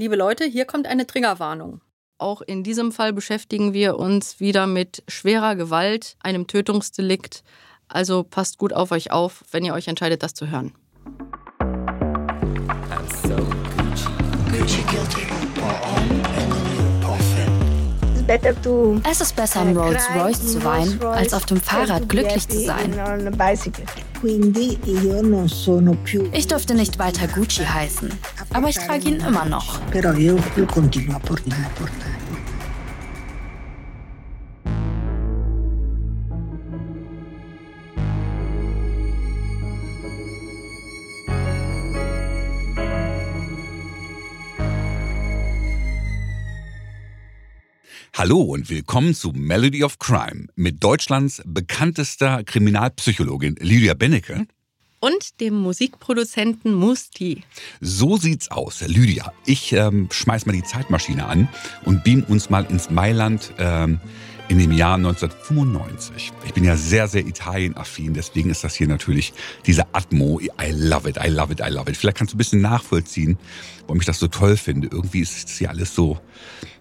Liebe Leute, hier kommt eine Triggerwarnung. Auch in diesem Fall beschäftigen wir uns wieder mit schwerer Gewalt, einem Tötungsdelikt. Also passt gut auf euch auf, wenn ihr euch entscheidet, das zu hören. Es ist besser, im Rolls Royce zu weinen, als auf dem Fahrrad glücklich zu sein. Ich durfte nicht weiter Gucci heißen, aber ich trage ihn immer noch. Hallo und willkommen zu Melody of Crime mit Deutschlands bekanntester Kriminalpsychologin Lydia Bennecke. Und dem Musikproduzenten Musti. So sieht's aus, Lydia. Ich ähm, schmeiß mal die Zeitmaschine an und beam uns mal ins Mailand ähm, in dem Jahr 1995. Ich bin ja sehr, sehr Italien-affin, deswegen ist das hier natürlich diese Atmo. I love it, I love it, I love it. Vielleicht kannst du ein bisschen nachvollziehen, warum ich das so toll finde. Irgendwie ist es hier alles so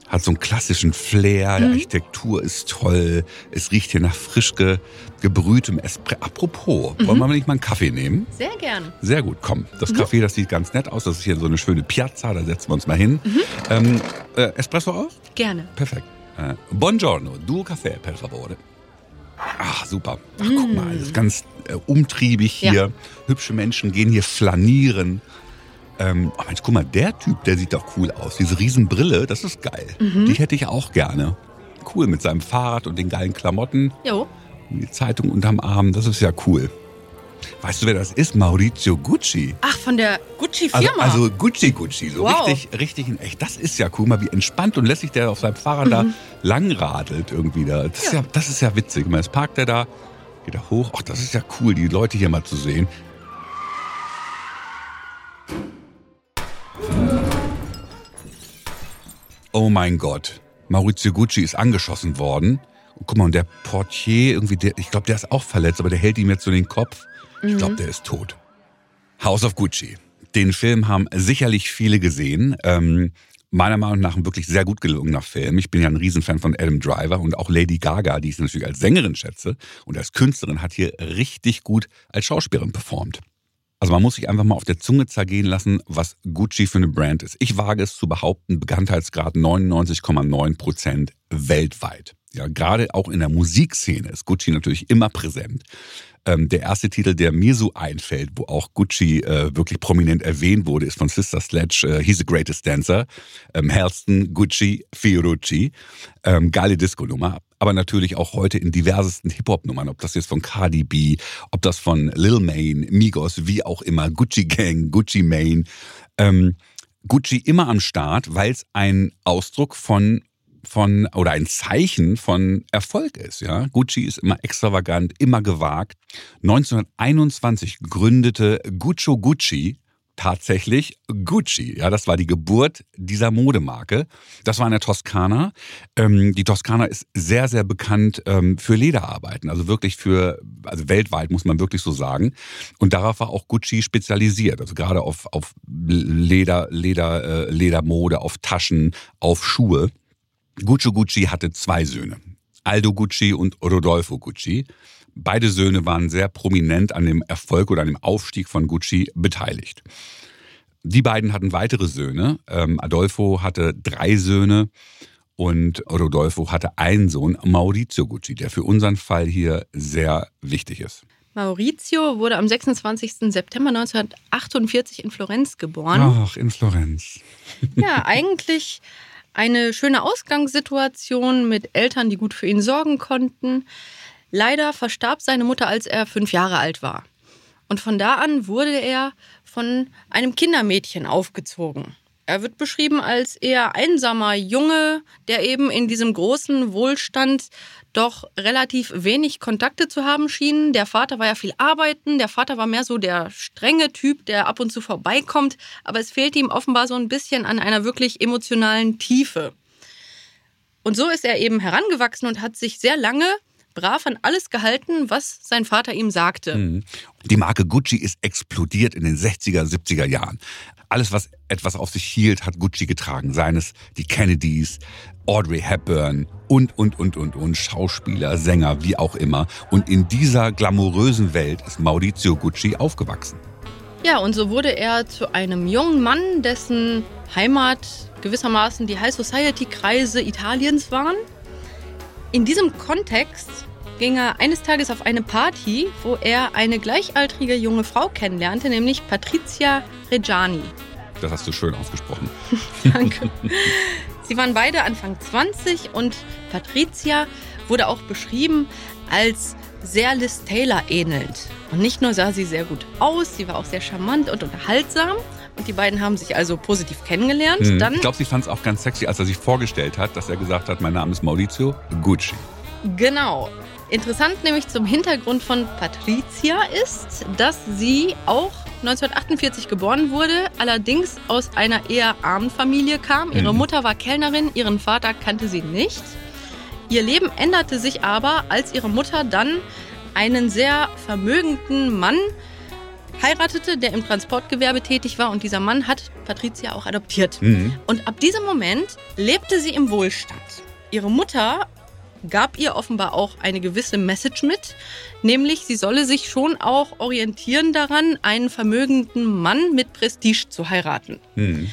hat so einen klassischen Flair, mhm. die Architektur ist toll, es riecht hier nach frisch ge, gebrühtem Espresso. Apropos, mhm. wollen wir nicht mal einen Kaffee nehmen? Sehr gern. Sehr gut, komm. Das mhm. Kaffee, das sieht ganz nett aus, das ist hier so eine schöne Piazza, da setzen wir uns mal hin. Mhm. Ähm, äh, Espresso auch? Gerne. Perfekt. Äh, buongiorno, due caffè, per favore. Ach, super. Ach, guck mal, das ist ganz äh, umtriebig hier. Ja. Hübsche Menschen gehen hier flanieren. Ähm, oh Mensch, guck mal, der Typ, der sieht doch cool aus. Diese Riesenbrille, das ist geil. Mhm. Die hätte ich auch gerne. Cool mit seinem Fahrrad und den geilen Klamotten. Jo. Die Zeitung unterm Arm, das ist ja cool. Weißt du, wer das ist? Maurizio Gucci. Ach, von der Gucci-Firma. Also, also, Gucci Gucci, so wow. richtig, richtig in echt. Das ist ja cool, mal wie entspannt und lässig der auf seinem Fahrrad mhm. da langradelt irgendwie da. Das, ja. Ist ja, das ist ja witzig. Jetzt parkt er da, geht er hoch. Ach, das ist ja cool, die Leute hier mal zu sehen. Oh mein Gott, Maurizio Gucci ist angeschossen worden. Guck mal, und der Portier, irgendwie, der, ich glaube, der ist auch verletzt, aber der hält ihm jetzt so den Kopf. Ich glaube, mhm. der ist tot. House of Gucci. Den Film haben sicherlich viele gesehen. Ähm, meiner Meinung nach ein wirklich sehr gut gelungener Film. Ich bin ja ein Riesenfan von Adam Driver und auch Lady Gaga, die ich natürlich als Sängerin schätze und als Künstlerin hat hier richtig gut als Schauspielerin performt. Also man muss sich einfach mal auf der Zunge zergehen lassen, was Gucci für eine Brand ist. Ich wage es zu behaupten, Bekanntheitsgrad 99,9 Prozent weltweit. Ja, gerade auch in der Musikszene ist Gucci natürlich immer präsent. Ähm, der erste Titel, der mir so einfällt, wo auch Gucci äh, wirklich prominent erwähnt wurde, ist von Sister Sledge, äh, He's the Greatest Dancer, ähm, Halston, Gucci, Fiorucci. Ähm, geile Disco-Nummer aber natürlich auch heute in diversesten Hip-Hop-Nummern, ob das jetzt von Cardi B, ob das von Lil Main, Migos, wie auch immer, Gucci Gang, Gucci Mane. Ähm, Gucci immer am Start, weil es ein Ausdruck von von oder ein Zeichen von Erfolg ist. Ja? Gucci ist immer extravagant, immer gewagt. 1921 gründete Guccio Gucci tatsächlich Gucci. Ja, das war die Geburt dieser Modemarke. Das war in der Toskana. Ähm, die Toskana ist sehr, sehr bekannt ähm, für Lederarbeiten. Also wirklich für, also weltweit muss man wirklich so sagen. Und darauf war auch Gucci spezialisiert. Also gerade auf, auf Leder, Leder, äh, Ledermode, auf Taschen, auf Schuhe. Guccio Gucci hatte zwei Söhne. Aldo Gucci und Rodolfo Gucci. Beide Söhne waren sehr prominent an dem Erfolg oder an dem Aufstieg von Gucci beteiligt. Die beiden hatten weitere Söhne. Ähm, Adolfo hatte drei Söhne und Rodolfo hatte einen Sohn, Maurizio Gucci, der für unseren Fall hier sehr wichtig ist. Maurizio wurde am 26. September 1948 in Florenz geboren. Ach, in Florenz. Ja, eigentlich eine schöne Ausgangssituation mit Eltern, die gut für ihn sorgen konnten. Leider verstarb seine Mutter, als er fünf Jahre alt war. Und von da an wurde er von einem Kindermädchen aufgezogen. Er wird beschrieben als eher einsamer Junge, der eben in diesem großen Wohlstand doch relativ wenig Kontakte zu haben schien. Der Vater war ja viel arbeiten, der Vater war mehr so der strenge Typ, der ab und zu vorbeikommt, aber es fehlte ihm offenbar so ein bisschen an einer wirklich emotionalen Tiefe. Und so ist er eben herangewachsen und hat sich sehr lange brav an alles gehalten, was sein Vater ihm sagte. Mhm. Die Marke Gucci ist explodiert in den 60er, 70er Jahren. Alles, was etwas auf sich hielt, hat Gucci getragen. Seien es die Kennedys, Audrey Hepburn und, und, und, und, und, Schauspieler, Sänger, wie auch immer. Und in dieser glamourösen Welt ist Maurizio Gucci aufgewachsen. Ja, und so wurde er zu einem jungen Mann, dessen Heimat gewissermaßen die High Society-Kreise Italiens waren. In diesem Kontext ging er eines Tages auf eine Party, wo er eine gleichaltrige junge Frau kennenlernte, nämlich Patricia Reggiani. Das hast du schön ausgesprochen. Danke. Sie waren beide Anfang 20 und Patricia wurde auch beschrieben als sehr Liz Taylor ähnelnd. Und nicht nur sah sie sehr gut aus, sie war auch sehr charmant und unterhaltsam. Und die beiden haben sich also positiv kennengelernt. Hm. Dann Ich glaube, sie fand es auch ganz sexy, als er sich vorgestellt hat, dass er gesagt hat, mein Name ist Maurizio Gucci. Genau. Interessant nämlich zum Hintergrund von Patricia ist, dass sie auch 1948 geboren wurde, allerdings aus einer eher armen Familie kam. Ihre Mhm. Mutter war Kellnerin, ihren Vater kannte sie nicht. Ihr Leben änderte sich aber, als ihre Mutter dann einen sehr vermögenden Mann heiratete, der im Transportgewerbe tätig war und dieser Mann hat Patricia auch adoptiert. Mhm. Und ab diesem Moment lebte sie im Wohlstand. Ihre Mutter gab ihr offenbar auch eine gewisse Message mit, nämlich sie solle sich schon auch orientieren daran, einen vermögenden Mann mit Prestige zu heiraten. Mhm.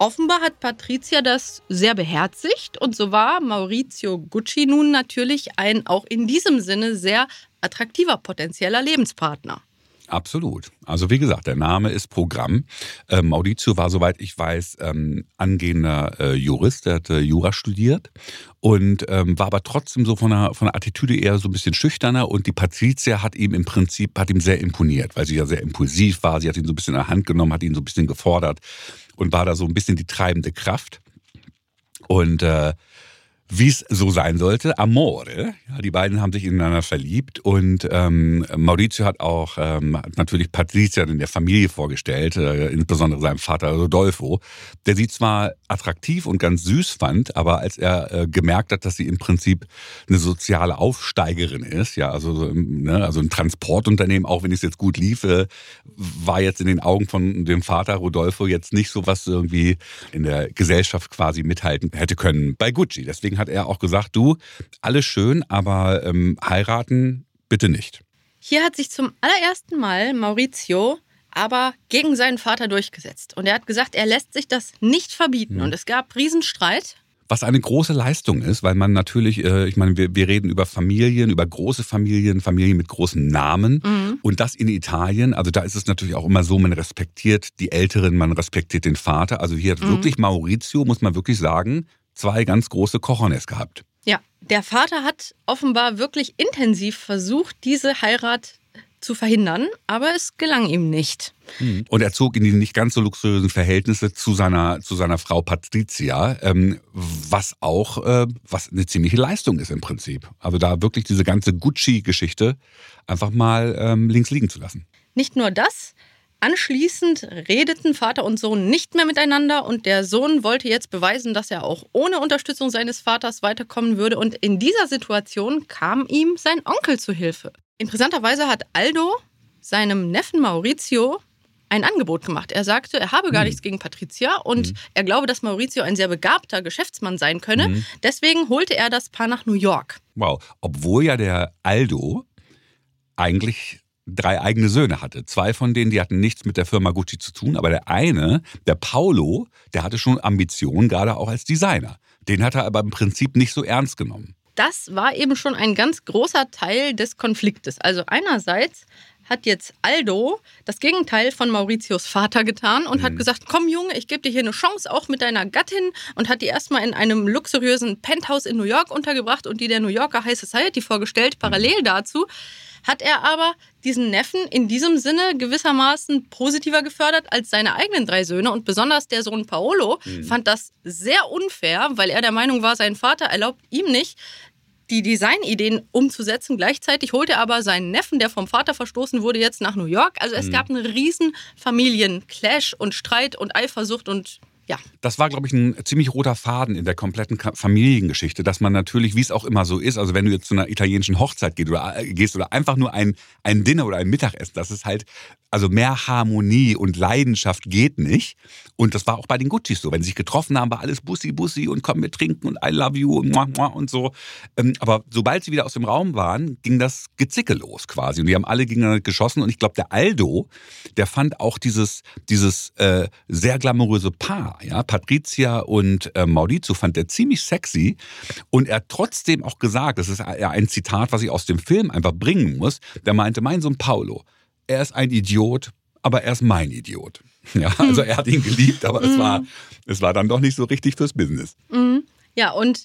Offenbar hat Patricia das sehr beherzigt und so war Maurizio Gucci nun natürlich ein auch in diesem Sinne sehr attraktiver potenzieller Lebenspartner. Absolut. Also wie gesagt, der Name ist Programm. Äh, Maurizio war, soweit ich weiß, ähm, angehender äh, Jurist, der hatte Jura studiert und ähm, war aber trotzdem so von der, von der Attitüde eher so ein bisschen schüchterner und die Patricia hat ihm im Prinzip, hat ihm sehr imponiert, weil sie ja sehr impulsiv war, sie hat ihn so ein bisschen in der Hand genommen, hat ihn so ein bisschen gefordert und war da so ein bisschen die treibende Kraft. Und äh, wie es so sein sollte, Amore. Ja, die beiden haben sich ineinander verliebt und ähm, Maurizio hat auch ähm, natürlich Patrizia in der Familie vorgestellt, äh, insbesondere seinem Vater Rodolfo, der sie zwar attraktiv und ganz süß fand, aber als er äh, gemerkt hat, dass sie im Prinzip eine soziale Aufsteigerin ist, ja, also, so, ne, also ein Transportunternehmen, auch wenn es jetzt gut lief, äh, war jetzt in den Augen von dem Vater Rodolfo jetzt nicht so, was irgendwie in der Gesellschaft quasi mithalten hätte können bei Gucci. Deswegen hat er auch gesagt, du, alles schön, aber ähm, heiraten bitte nicht. Hier hat sich zum allerersten Mal Maurizio aber gegen seinen Vater durchgesetzt. Und er hat gesagt, er lässt sich das nicht verbieten. Und es gab Riesenstreit. Was eine große Leistung ist, weil man natürlich, äh, ich meine, wir, wir reden über Familien, über große Familien, Familien mit großen Namen. Mhm. Und das in Italien, also da ist es natürlich auch immer so, man respektiert die Älteren, man respektiert den Vater. Also hier hat Mhm. wirklich Maurizio, muss man wirklich sagen, zwei ganz große Cojones gehabt. Ja, der Vater hat offenbar wirklich intensiv versucht, diese Heirat zu verhindern, aber es gelang ihm nicht. Und er zog in die nicht ganz so luxuriösen Verhältnisse zu seiner, zu seiner Frau Patricia, ähm, was auch äh, was eine ziemliche Leistung ist im Prinzip. Also da wirklich diese ganze Gucci-Geschichte einfach mal ähm, links liegen zu lassen. Nicht nur das, anschließend redeten Vater und Sohn nicht mehr miteinander und der Sohn wollte jetzt beweisen, dass er auch ohne Unterstützung seines Vaters weiterkommen würde und in dieser Situation kam ihm sein Onkel zu Hilfe. Interessanterweise hat Aldo seinem Neffen Maurizio ein Angebot gemacht. Er sagte, er habe gar nichts gegen Patricia und er glaube, dass Maurizio ein sehr begabter Geschäftsmann sein könne. Deswegen holte er das Paar nach New York. Wow. Obwohl ja der Aldo eigentlich drei eigene Söhne hatte. Zwei von denen, die hatten nichts mit der Firma Gucci zu tun, aber der eine, der Paolo, der hatte schon Ambitionen, gerade auch als Designer. Den hat er aber im Prinzip nicht so ernst genommen. das war eben schon ein ganz großer Teil des Konfliktes. Also einerseits hat jetzt Aldo das Gegenteil von Mauritius Vater getan und hat gesagt, komm Junge, ich gebe dir hier eine Chance, auch mit deiner Gattin und hat die erstmal in einem luxuriösen Penthouse in New York untergebracht und die der New Yorker High Society vorgestellt. Parallel dazu hat er aber diesen Neffen in diesem Sinne gewissermaßen positiver gefördert als seine eigenen drei Söhne. Und besonders der Sohn Paolo fand das sehr unfair, weil er der Meinung war, sein Vater erlaubt ihm nicht, die Designideen umzusetzen. Gleichzeitig holt er aber seinen Neffen, der vom Vater verstoßen wurde, jetzt nach New York. Also es gab einen riesen Familienclash und Streit und Eifersucht und Ja. Das war, glaube ich, ein ziemlich roter Faden in der kompletten Familiengeschichte, dass man natürlich, wie es auch immer so ist, also wenn du jetzt zu einer italienischen Hochzeit gehst oder, äh, gehst oder einfach nur ein, ein Dinner oder ein Mittagessen, das ist halt also mehr Harmonie und Leidenschaft geht nicht. Und das war auch bei den Guccis so. Wenn sie sich getroffen haben, war alles Bussi, Bussi und komm, wir trinken und I love you und, und so. Ähm, aber sobald sie wieder aus dem Raum waren, ging das Gezicke los quasi. Und die haben alle gegeneinander geschossen. Und ich glaube, der Aldo, der fand auch dieses, dieses äh, sehr glamouröse Paar, ja, Patricia und äh, Maurizio, fand er ziemlich sexy. Und er hat trotzdem auch gesagt, das ist ein Zitat, was ich aus dem Film einfach bringen muss, der meinte, mein Sohn Paolo, er ist ein Idiot, aber er ist mein Idiot. Ja, also er hat ihn geliebt, aber es, war, es war dann doch nicht so richtig fürs Business. Mhm. Ja, und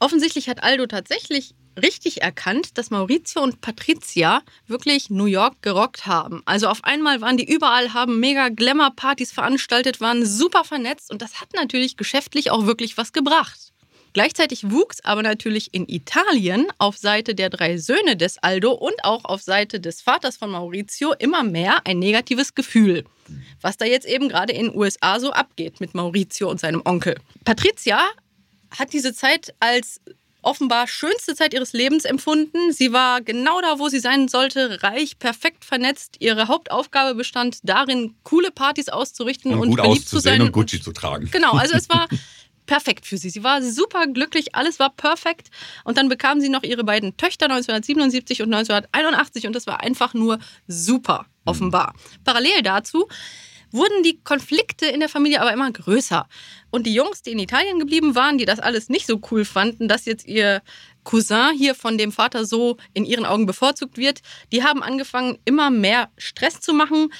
offensichtlich hat Aldo tatsächlich richtig erkannt, dass Maurizio und Patricia wirklich New York gerockt haben. Also auf einmal waren die überall, haben mega Glamour-Partys veranstaltet, waren super vernetzt und das hat natürlich geschäftlich auch wirklich was gebracht. Gleichzeitig wuchs aber natürlich in Italien auf Seite der drei Söhne des Aldo und auch auf Seite des Vaters von Maurizio immer mehr ein negatives Gefühl. Was da jetzt eben gerade in den USA so abgeht mit Maurizio und seinem Onkel. Patricia hat diese Zeit als offenbar schönste Zeit ihres Lebens empfunden. Sie war genau da, wo sie sein sollte, reich, perfekt vernetzt. Ihre Hauptaufgabe bestand darin, coole Partys auszurichten und, und gut beliebt zu sein und Gucci zu tragen. Genau, also es war perfekt für sie. Sie war super glücklich, alles war perfekt. Und dann bekam sie noch ihre beiden Töchter 1977 und 1981 und das war einfach nur super, offenbar. Mhm. Parallel dazu wurden die Konflikte in der Familie aber immer größer. Und die Jungs, die in Italien geblieben waren, die das alles nicht so cool fanden, dass jetzt ihr Cousin hier von dem Vater so in ihren Augen bevorzugt wird, die haben angefangen, immer mehr Stress zu machen.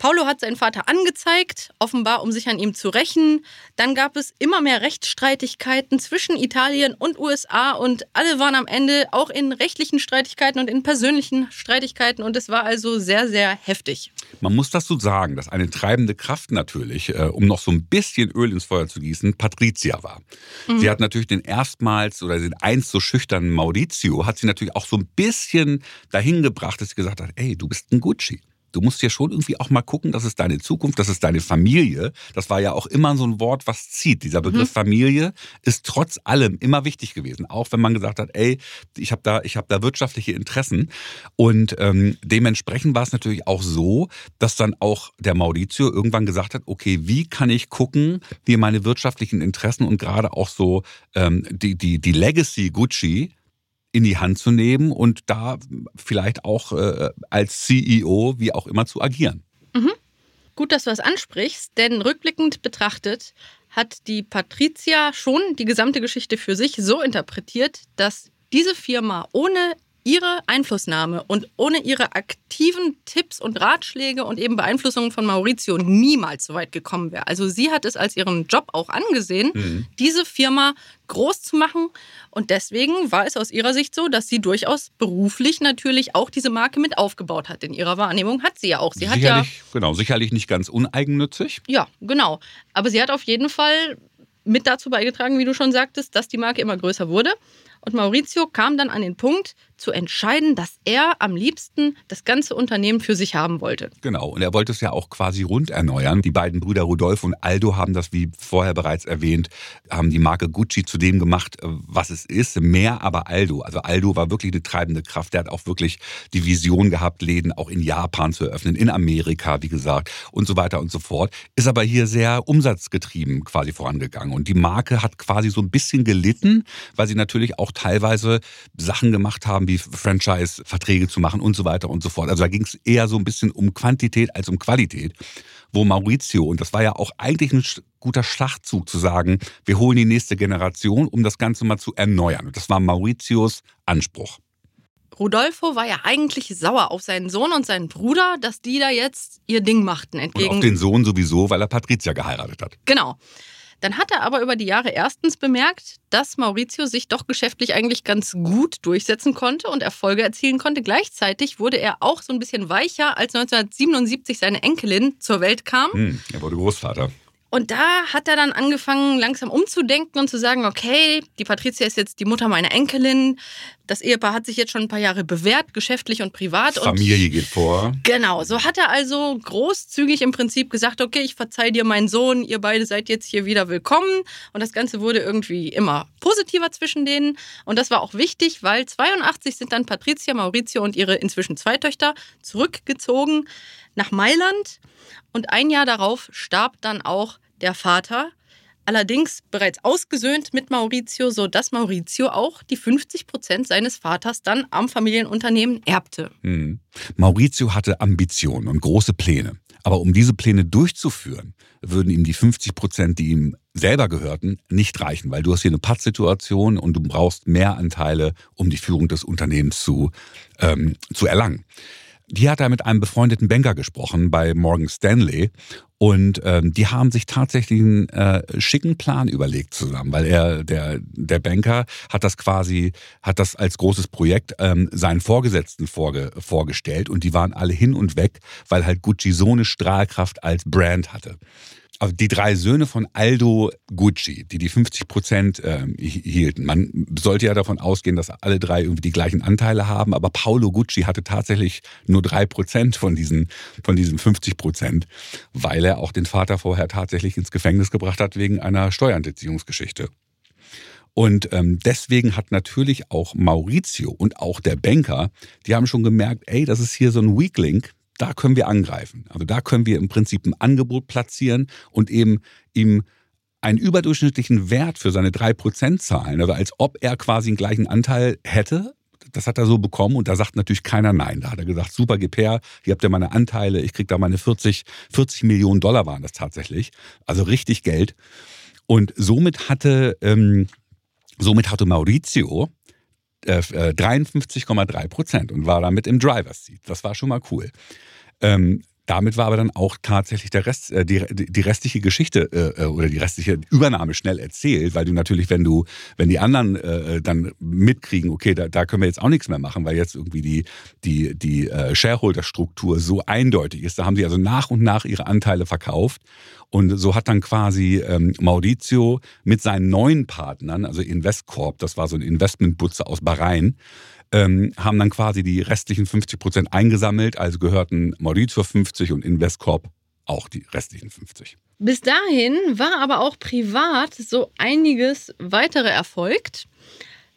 Paulo hat seinen Vater angezeigt, offenbar um sich an ihm zu rächen. Dann gab es immer mehr Rechtsstreitigkeiten zwischen Italien und USA und alle waren am Ende auch in rechtlichen Streitigkeiten und in persönlichen Streitigkeiten und es war also sehr, sehr heftig. Man muss das so sagen, dass eine treibende Kraft natürlich, äh, um noch so ein bisschen Öl ins Feuer zu gießen, Patricia war. Mhm. Sie hat natürlich den erstmals oder den einst so schüchternen Maurizio, hat sie natürlich auch so ein bisschen dahin gebracht, dass sie gesagt hat, ey, du bist ein Gucci. Du musst ja schon irgendwie auch mal gucken, das ist deine Zukunft, das ist deine Familie. Das war ja auch immer so ein Wort, was zieht. Dieser Begriff mhm. Familie ist trotz allem immer wichtig gewesen. Auch wenn man gesagt hat, ey, ich habe da, ich habe da wirtschaftliche Interessen. Und ähm, dementsprechend war es natürlich auch so, dass dann auch der Maurizio irgendwann gesagt hat, okay, wie kann ich gucken, wie meine wirtschaftlichen Interessen und gerade auch so ähm, die, die, die Legacy Gucci in die Hand zu nehmen und da vielleicht auch äh, als CEO wie auch immer zu agieren. Mhm. Gut, dass du das ansprichst, denn rückblickend betrachtet hat die Patricia schon die gesamte Geschichte für sich so interpretiert, dass diese Firma ohne ihre Einflussnahme und ohne ihre aktiven Tipps und Ratschläge und eben Beeinflussungen von Maurizio niemals so weit gekommen wäre. Also sie hat es als ihren Job auch angesehen, mhm. diese Firma groß zu machen. Und deswegen war es aus ihrer Sicht so, dass sie durchaus beruflich natürlich auch diese Marke mit aufgebaut hat. In ihrer Wahrnehmung hat sie ja auch. Sie sicherlich, hat ja, genau, sicherlich nicht ganz uneigennützig. Ja, genau. Aber sie hat auf jeden Fall mit dazu beigetragen, wie du schon sagtest, dass die Marke immer größer wurde. Und Maurizio kam dann an den Punkt zu entscheiden, dass er am liebsten das ganze Unternehmen für sich haben wollte. Genau, und er wollte es ja auch quasi rund erneuern. Die beiden Brüder Rudolf und Aldo haben das, wie vorher bereits erwähnt, haben die Marke Gucci zu dem gemacht, was es ist. Mehr aber Aldo. Also Aldo war wirklich eine treibende Kraft. Der hat auch wirklich die Vision gehabt, Läden auch in Japan zu eröffnen, in Amerika, wie gesagt, und so weiter und so fort. Ist aber hier sehr umsatzgetrieben quasi vorangegangen. Und die Marke hat quasi so ein bisschen gelitten, weil sie natürlich auch auch teilweise Sachen gemacht haben, wie Franchise-Verträge zu machen und so weiter und so fort. Also da ging es eher so ein bisschen um Quantität als um Qualität. Wo Maurizio, und das war ja auch eigentlich ein guter Schlachtzug zu sagen, wir holen die nächste Generation, um das Ganze mal zu erneuern. Und das war Mauritius Anspruch. Rodolfo war ja eigentlich sauer auf seinen Sohn und seinen Bruder, dass die da jetzt ihr Ding machten. Entgegen und auf den Sohn sowieso, weil er Patricia geheiratet hat. Genau. Dann hat er aber über die Jahre erstens bemerkt, dass Maurizio sich doch geschäftlich eigentlich ganz gut durchsetzen konnte und Erfolge erzielen konnte. Gleichzeitig wurde er auch so ein bisschen weicher, als 1977 seine Enkelin zur Welt kam. Hm, er wurde Großvater. Und da hat er dann angefangen, langsam umzudenken und zu sagen, okay, die Patricia ist jetzt die Mutter meiner Enkelin. Das Ehepaar hat sich jetzt schon ein paar Jahre bewährt, geschäftlich und privat. Familie und geht vor. Genau, so hat er also großzügig im Prinzip gesagt, okay, ich verzeih dir meinen Sohn, ihr beide seid jetzt hier wieder willkommen. Und das Ganze wurde irgendwie immer positiver zwischen denen. Und das war auch wichtig, weil 82 sind dann Patricia, Maurizio und ihre inzwischen zwei Töchter zurückgezogen nach Mailand. Und ein Jahr darauf starb dann auch der Vater allerdings bereits ausgesöhnt mit Maurizio, sodass Maurizio auch die 50 Prozent seines Vaters dann am Familienunternehmen erbte. Hm. Maurizio hatte Ambitionen und große Pläne. Aber um diese Pläne durchzuführen, würden ihm die 50 Prozent, die ihm selber gehörten, nicht reichen, weil du hast hier eine Pattsituation und du brauchst mehr Anteile, um die Führung des Unternehmens zu, ähm, zu erlangen. Die hat er mit einem befreundeten Banker gesprochen bei Morgan Stanley. Und ähm, die haben sich tatsächlich einen äh, schicken Plan überlegt zusammen, weil er, der, der Banker, hat das quasi, hat das als großes Projekt ähm, seinen Vorgesetzten vorge vorgestellt. Und die waren alle hin und weg, weil halt Gucci so eine Strahlkraft als Brand hatte also die drei Söhne von Aldo Gucci, die die 50 Prozent äh, hielten. Man sollte ja davon ausgehen, dass alle drei irgendwie die gleichen Anteile haben, aber Paolo Gucci hatte tatsächlich nur drei Prozent von diesen, von diesen 50 Prozent, weil er auch den Vater vorher tatsächlich ins Gefängnis gebracht hat wegen einer Steuerhinterziehungsgeschichte. Und ähm, deswegen hat natürlich auch Maurizio und auch der Banker, die haben schon gemerkt, ey, das ist hier so ein Weaklink, da können wir angreifen. Also da können wir im Prinzip ein Angebot platzieren und eben ihm einen überdurchschnittlichen Wert für seine 3% zahlen. Also als ob er quasi einen gleichen Anteil hätte. Das hat er so bekommen und da sagt natürlich keiner Nein. Da hat er gesagt, super, gib her, hier habt ihr meine Anteile, ich krieg da meine 40, 40 Millionen Dollar waren das tatsächlich. Also richtig Geld. Und somit hatte, ähm, somit hatte Maurizio 53,3 äh, Prozent und war damit im Driver's Seat. Das war schon mal cool. Ähm, damit war aber dann auch tatsächlich der Rest, äh, die, die restliche Geschichte äh, äh, oder die restliche Übernahme schnell erzählt, weil du natürlich, wenn du, wenn die anderen äh, dann mitkriegen, okay, da, da können wir jetzt auch nichts mehr machen, weil jetzt irgendwie die, die, die äh, Shareholder-Struktur so eindeutig ist. Da haben sie also nach und nach ihre Anteile verkauft. Und so hat dann quasi ähm, Maurizio mit seinen neuen Partnern, also Investcorp, das war so ein Investmentbutzer aus Bahrain, ähm, haben dann quasi die restlichen 50 Prozent eingesammelt, also gehörten Maurizio 50 und Investcorp auch die restlichen 50. Bis dahin war aber auch privat so einiges weitere erfolgt.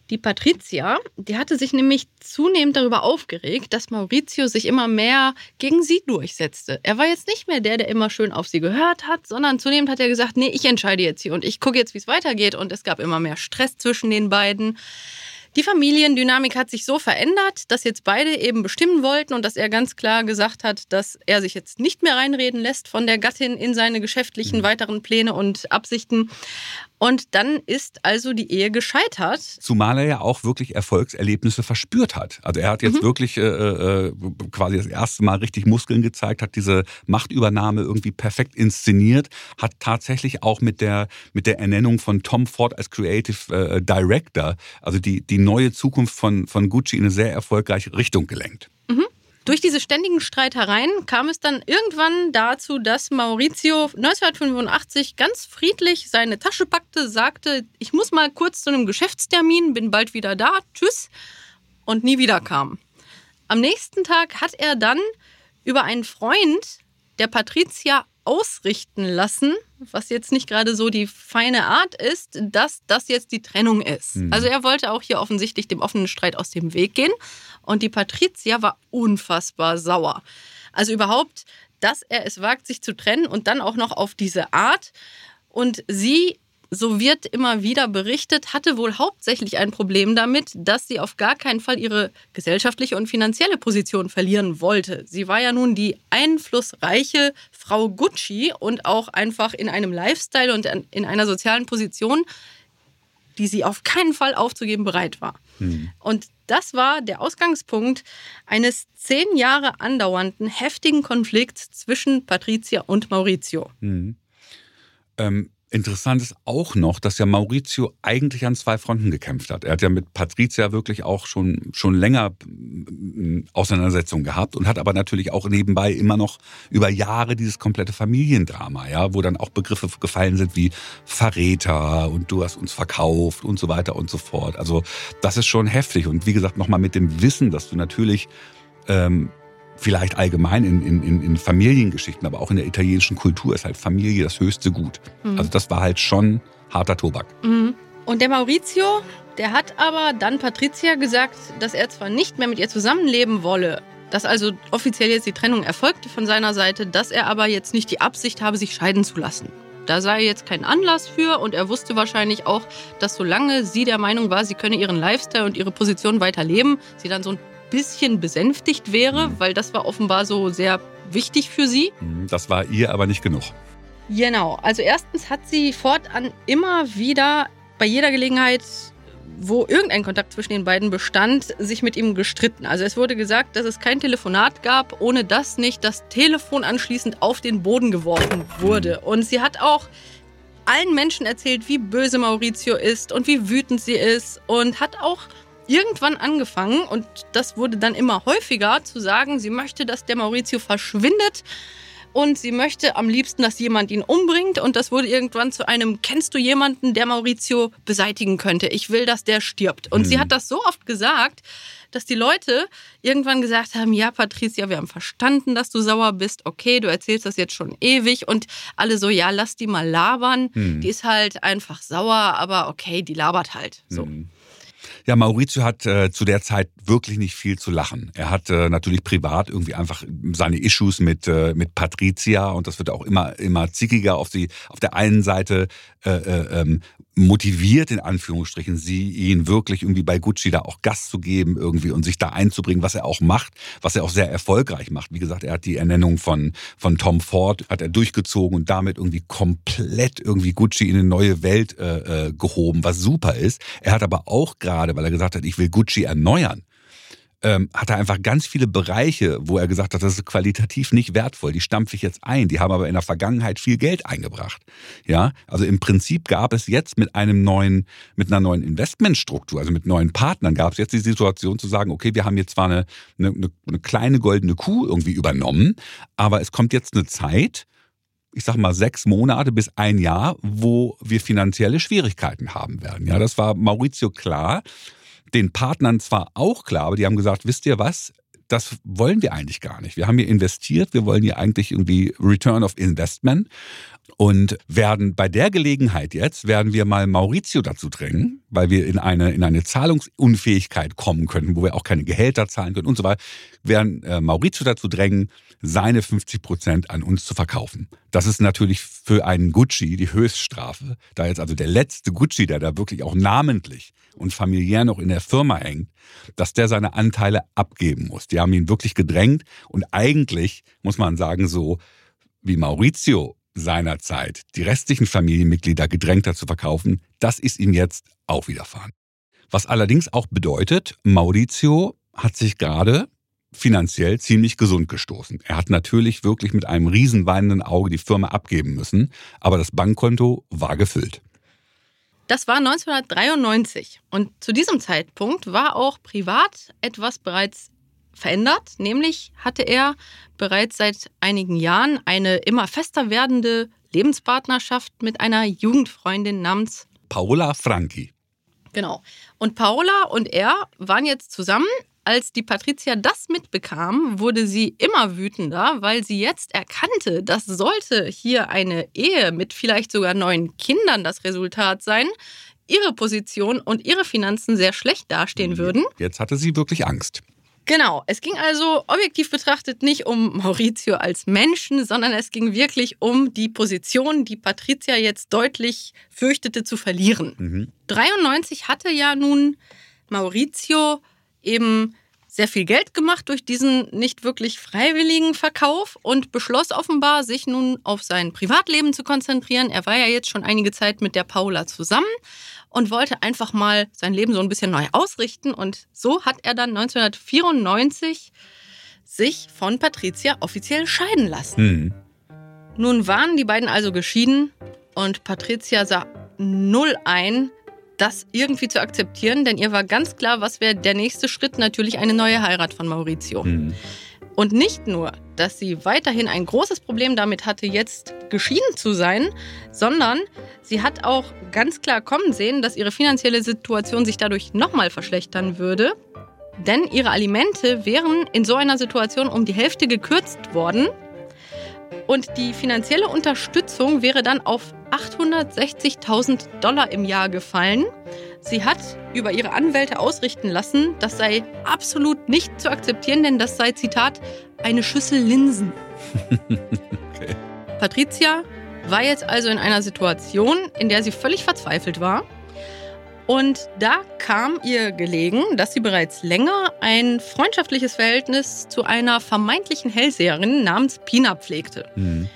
Die Patricia, die hatte sich nämlich zunehmend darüber aufgeregt, dass Maurizio sich immer mehr gegen sie durchsetzte. Er war jetzt nicht mehr der, der immer schön auf sie gehört hat, sondern zunehmend hat er gesagt, nee, ich entscheide jetzt hier und ich gucke jetzt, wie es weitergeht. Und es gab immer mehr Stress zwischen den beiden. Die Familiendynamik hat sich so verändert, dass jetzt beide eben bestimmen wollten und dass er ganz klar gesagt hat, dass er sich jetzt nicht mehr reinreden lässt von der Gattin in seine geschäftlichen mhm. weiteren Pläne und Absichten. Und dann ist also die Ehe gescheitert. Zumal er ja auch wirklich Erfolgserlebnisse verspürt hat. Also er hat jetzt mhm. wirklich äh, äh, quasi das erste Mal richtig Muskeln gezeigt, hat diese Machtübernahme irgendwie perfekt inszeniert, hat tatsächlich auch mit der, mit der Ernennung von Tom Ford als Creative äh, Director, also die, die neue Zukunft von, von Gucci in eine sehr erfolgreiche Richtung gelenkt. Mhm. Durch diese ständigen Streitereien kam es dann irgendwann dazu, dass Maurizio 1985 ganz friedlich seine Tasche packte, sagte, ich muss mal kurz zu einem Geschäftstermin, bin bald wieder da, tschüss, und nie wieder kam. Am nächsten Tag hat er dann über einen Freund der Patricia ausrichten lassen, was jetzt nicht gerade so die feine Art ist, dass das jetzt die Trennung ist. Mhm. Also er wollte auch hier offensichtlich dem offenen Streit aus dem Weg gehen. Und die Patricia war unfassbar sauer. Also überhaupt, dass er es wagt, sich zu trennen und dann auch noch auf diese Art. Und sie so wird immer wieder berichtet, hatte wohl hauptsächlich ein Problem damit, dass sie auf gar keinen Fall ihre gesellschaftliche und finanzielle Position verlieren wollte. Sie war ja nun die einflussreiche Frau Gucci und auch einfach in einem Lifestyle und in einer sozialen Position, die sie auf keinen Fall aufzugeben bereit war. Mhm. Und das war der Ausgangspunkt eines zehn Jahre andauernden heftigen Konflikts zwischen Patricia und Maurizio. Mhm. Ähm Interessant ist auch noch, dass ja Maurizio eigentlich an zwei Fronten gekämpft hat. Er hat ja mit Patricia wirklich auch schon, schon länger mm, Auseinandersetzungen gehabt und hat aber natürlich auch nebenbei immer noch über Jahre dieses komplette Familiendrama, ja, wo dann auch Begriffe gefallen sind wie Verräter und du hast uns verkauft und so weiter und so fort. Also das ist schon heftig. Und wie gesagt, nochmal mit dem Wissen, dass du natürlich ähm, vielleicht allgemein in, in, in Familiengeschichten, aber auch in der italienischen Kultur ist halt Familie das höchste Gut. Mhm. Also das war halt schon harter Tobak. Mhm. Und der Maurizio, der hat aber dann Patricia gesagt, dass er zwar nicht mehr mit ihr zusammenleben wolle, dass also offiziell jetzt die Trennung erfolgte von seiner Seite, dass er aber jetzt nicht die Absicht habe, sich scheiden zu lassen. Da sei jetzt kein Anlass für und er wusste wahrscheinlich auch, dass solange sie der Meinung war, sie könne ihren Lifestyle und ihre Position weiterleben, sie dann so ein bisschen besänftigt wäre, mhm. weil das war offenbar so sehr wichtig für sie. Mhm, das war ihr aber nicht genug. Genau, also erstens hat sie fortan immer wieder bei jeder Gelegenheit, wo irgendein Kontakt zwischen den beiden bestand, sich mit ihm gestritten. Also es wurde gesagt, dass es kein Telefonat gab, ohne dass nicht das Telefon anschließend auf den Boden geworfen wurde. Mhm. Und sie hat auch allen Menschen erzählt, wie böse Maurizio ist und wie wütend sie ist und hat auch irgendwann angefangen, und das wurde dann immer häufiger, zu sagen, sie möchte, dass der Maurizio verschwindet und sie möchte am liebsten, dass jemand ihn umbringt. Und das wurde irgendwann zu einem, kennst du jemanden, der Maurizio beseitigen könnte? Ich will, dass der stirbt. Und mhm. sie hat das so oft gesagt, dass die Leute irgendwann gesagt haben, ja, Patricia, wir haben verstanden, dass du sauer bist. Okay, du erzählst das jetzt schon ewig. Und alle so, ja, lass die mal labern. Mhm. Die ist halt einfach sauer, aber okay, die labert halt. So. Mhm. Ja, Maurizio hat äh, zu der Zeit wirklich nicht viel zu lachen. Er hat äh, natürlich privat irgendwie einfach seine Issues mit äh, mit Patricia und das wird auch immer immer zickiger auf sie. Auf der einen Seite äh, äh, ähm, motiviert, in Anführungsstrichen, sie ihn wirklich irgendwie bei Gucci da auch Gast zu geben irgendwie und sich da einzubringen, was er auch macht, was er auch sehr erfolgreich macht. Wie gesagt, er hat die Ernennung von, von Tom Ford, hat er durchgezogen und damit irgendwie komplett irgendwie Gucci in eine neue Welt äh, äh, gehoben, was super ist. Er hat aber auch gerade, weil er gesagt hat, ich will Gucci erneuern, ähm, hat er einfach ganz viele Bereiche, wo er gesagt hat, das ist qualitativ nicht wertvoll, die stampfe ich jetzt ein. Die haben aber in der Vergangenheit viel Geld eingebracht. Ja, also im Prinzip gab es jetzt mit einem neuen, mit einer neuen Investmentstruktur, also mit neuen Partnern, gab es jetzt die Situation zu sagen, okay, wir haben jetzt zwar eine, eine, eine kleine goldene Kuh irgendwie übernommen, aber es kommt jetzt eine Zeit, ich sag mal, sechs Monate bis ein Jahr, wo wir finanzielle Schwierigkeiten haben werden. Ja, das war Maurizio klar den Partnern zwar auch klar, aber die haben gesagt, wisst ihr was? Das wollen wir eigentlich gar nicht. Wir haben hier investiert, wir wollen hier eigentlich irgendwie Return of Investment und werden bei der Gelegenheit jetzt, werden wir mal Maurizio dazu drängen, weil wir in eine, in eine Zahlungsunfähigkeit kommen könnten, wo wir auch keine Gehälter zahlen können und so weiter, werden äh, Maurizio dazu drängen, seine 50 Prozent an uns zu verkaufen. Das ist natürlich für einen Gucci die Höchststrafe. Da jetzt also der letzte Gucci, der da wirklich auch namentlich und familiär noch in der Firma hängt, dass der seine Anteile abgeben muss. Die haben ihn wirklich gedrängt und eigentlich muss man sagen, so wie Maurizio seinerzeit die restlichen Familienmitglieder gedrängt hat zu verkaufen, das ist ihm jetzt auch widerfahren. Was allerdings auch bedeutet, Maurizio hat sich gerade finanziell ziemlich gesund gestoßen. Er hat natürlich wirklich mit einem riesenweinenden Auge die Firma abgeben müssen, aber das Bankkonto war gefüllt. Das war 1993 und zu diesem Zeitpunkt war auch privat etwas bereits verändert, nämlich hatte er bereits seit einigen Jahren eine immer fester werdende Lebenspartnerschaft mit einer Jugendfreundin namens Paola Franchi. Genau. Und Paola und er waren jetzt zusammen als die Patricia das mitbekam, wurde sie immer wütender, weil sie jetzt erkannte, dass sollte hier eine Ehe mit vielleicht sogar neun Kindern das Resultat sein, ihre Position und ihre Finanzen sehr schlecht dastehen würden. Jetzt hatte sie wirklich Angst. Genau, es ging also objektiv betrachtet nicht um Maurizio als Menschen, sondern es ging wirklich um die Position, die Patricia jetzt deutlich fürchtete zu verlieren. Mhm. 93 hatte ja nun Maurizio eben sehr viel Geld gemacht durch diesen nicht wirklich freiwilligen Verkauf und beschloss offenbar, sich nun auf sein Privatleben zu konzentrieren. Er war ja jetzt schon einige Zeit mit der Paula zusammen und wollte einfach mal sein Leben so ein bisschen neu ausrichten. Und so hat er dann 1994 sich von Patricia offiziell scheiden lassen. Mhm. Nun waren die beiden also geschieden Und Patricia sah null ein, das irgendwie zu akzeptieren, denn ihr war ganz klar, was wäre der nächste Schritt, natürlich eine neue Heirat von Maurizio. Mhm. Und nicht nur, dass sie weiterhin ein großes Problem damit hatte, jetzt geschieden zu sein, sondern sie hat auch ganz klar kommen sehen, dass ihre finanzielle Situation sich dadurch nochmal verschlechtern würde. Denn ihre Alimente wären in so einer Situation um die Hälfte gekürzt worden. Und die finanzielle Unterstützung wäre dann auf 860.000 Dollar im Jahr gefallen. Sie hat über ihre Anwälte ausrichten lassen, das sei absolut nicht zu akzeptieren, denn das sei, Zitat, eine Schüssel Linsen. okay. Patricia war jetzt also in einer Situation, in der sie völlig verzweifelt war. Und da kam ihr gelegen, dass sie bereits länger ein freundschaftliches Verhältnis zu einer vermeintlichen Hellseherin namens Pina pflegte. Mhm.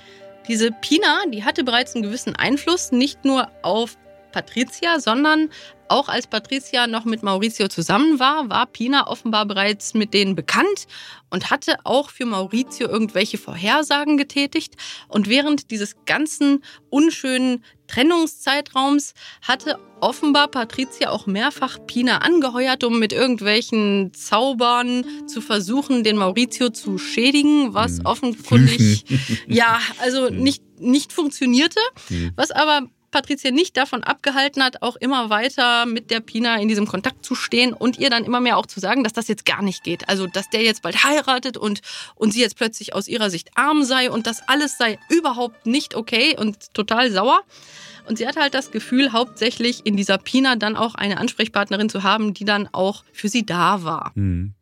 Diese Pina, die hatte bereits einen gewissen Einfluss nicht nur auf Patricia, sondern auch als Patricia noch mit Maurizio zusammen war, war Pina offenbar bereits mit denen bekannt und hatte auch für Maurizio irgendwelche Vorhersagen getätigt. Und während dieses ganzen unschönen Trennungszeitraums hatte offenbar Patricia auch mehrfach Pina angeheuert, um mit irgendwelchen Zaubern zu versuchen, den Maurizio zu schädigen, was Hm. offenkundig ja, also nicht, nicht funktionierte, Hm. was aber Patricia nicht davon abgehalten hat, auch immer weiter mit der Pina in diesem Kontakt zu stehen und ihr dann immer mehr auch zu sagen, dass das jetzt gar nicht geht. Also, dass der jetzt bald heiratet und, und sie jetzt plötzlich aus ihrer Sicht arm sei und das alles sei überhaupt nicht okay und total sauer. Und sie hatte halt das Gefühl, hauptsächlich in dieser Pina dann auch eine Ansprechpartnerin zu haben, die dann auch für sie da war. Mhm.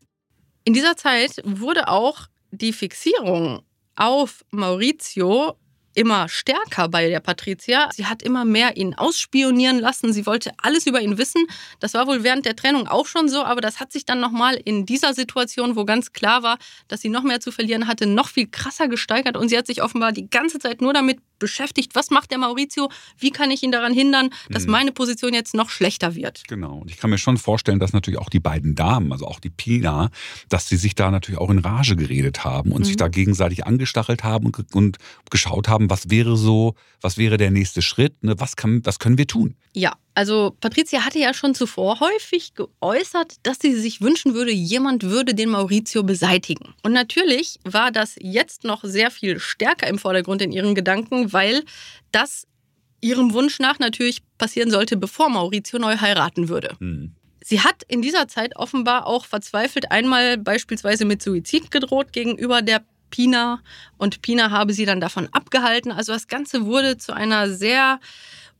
In dieser Zeit wurde auch die Fixierung auf Maurizio immer stärker bei der Patricia. Sie hat immer mehr ihn ausspionieren lassen. Sie wollte alles über ihn wissen. Das war wohl während der Trennung auch schon so, aber das hat sich dann nochmal in dieser Situation, wo ganz klar war, dass sie noch mehr zu verlieren hatte, noch viel krasser gesteigert. Und sie hat sich offenbar die ganze Zeit nur damit beschäftigt, was macht der Maurizio? Wie kann ich ihn daran hindern, dass Mhm. meine Position jetzt noch schlechter wird? Genau. Und ich kann mir schon vorstellen, dass natürlich auch die beiden Damen, also auch die Pina, dass sie sich da natürlich auch in Rage geredet haben und Mhm. sich da gegenseitig angestachelt haben und, und geschaut haben, was wäre so, was wäre der nächste Schritt, ne? was, kann, was können wir tun? Ja, also Patricia hatte ja schon zuvor häufig geäußert, dass sie sich wünschen würde, jemand würde den Maurizio beseitigen. Und natürlich war das jetzt noch sehr viel stärker im Vordergrund in ihren Gedanken, weil das ihrem Wunsch nach natürlich passieren sollte, bevor Maurizio neu heiraten würde. Hm. Sie hat in dieser Zeit offenbar auch verzweifelt einmal beispielsweise mit Suizid gedroht gegenüber der Pina und Pina habe sie dann davon abgehalten. Also das Ganze wurde zu einer sehr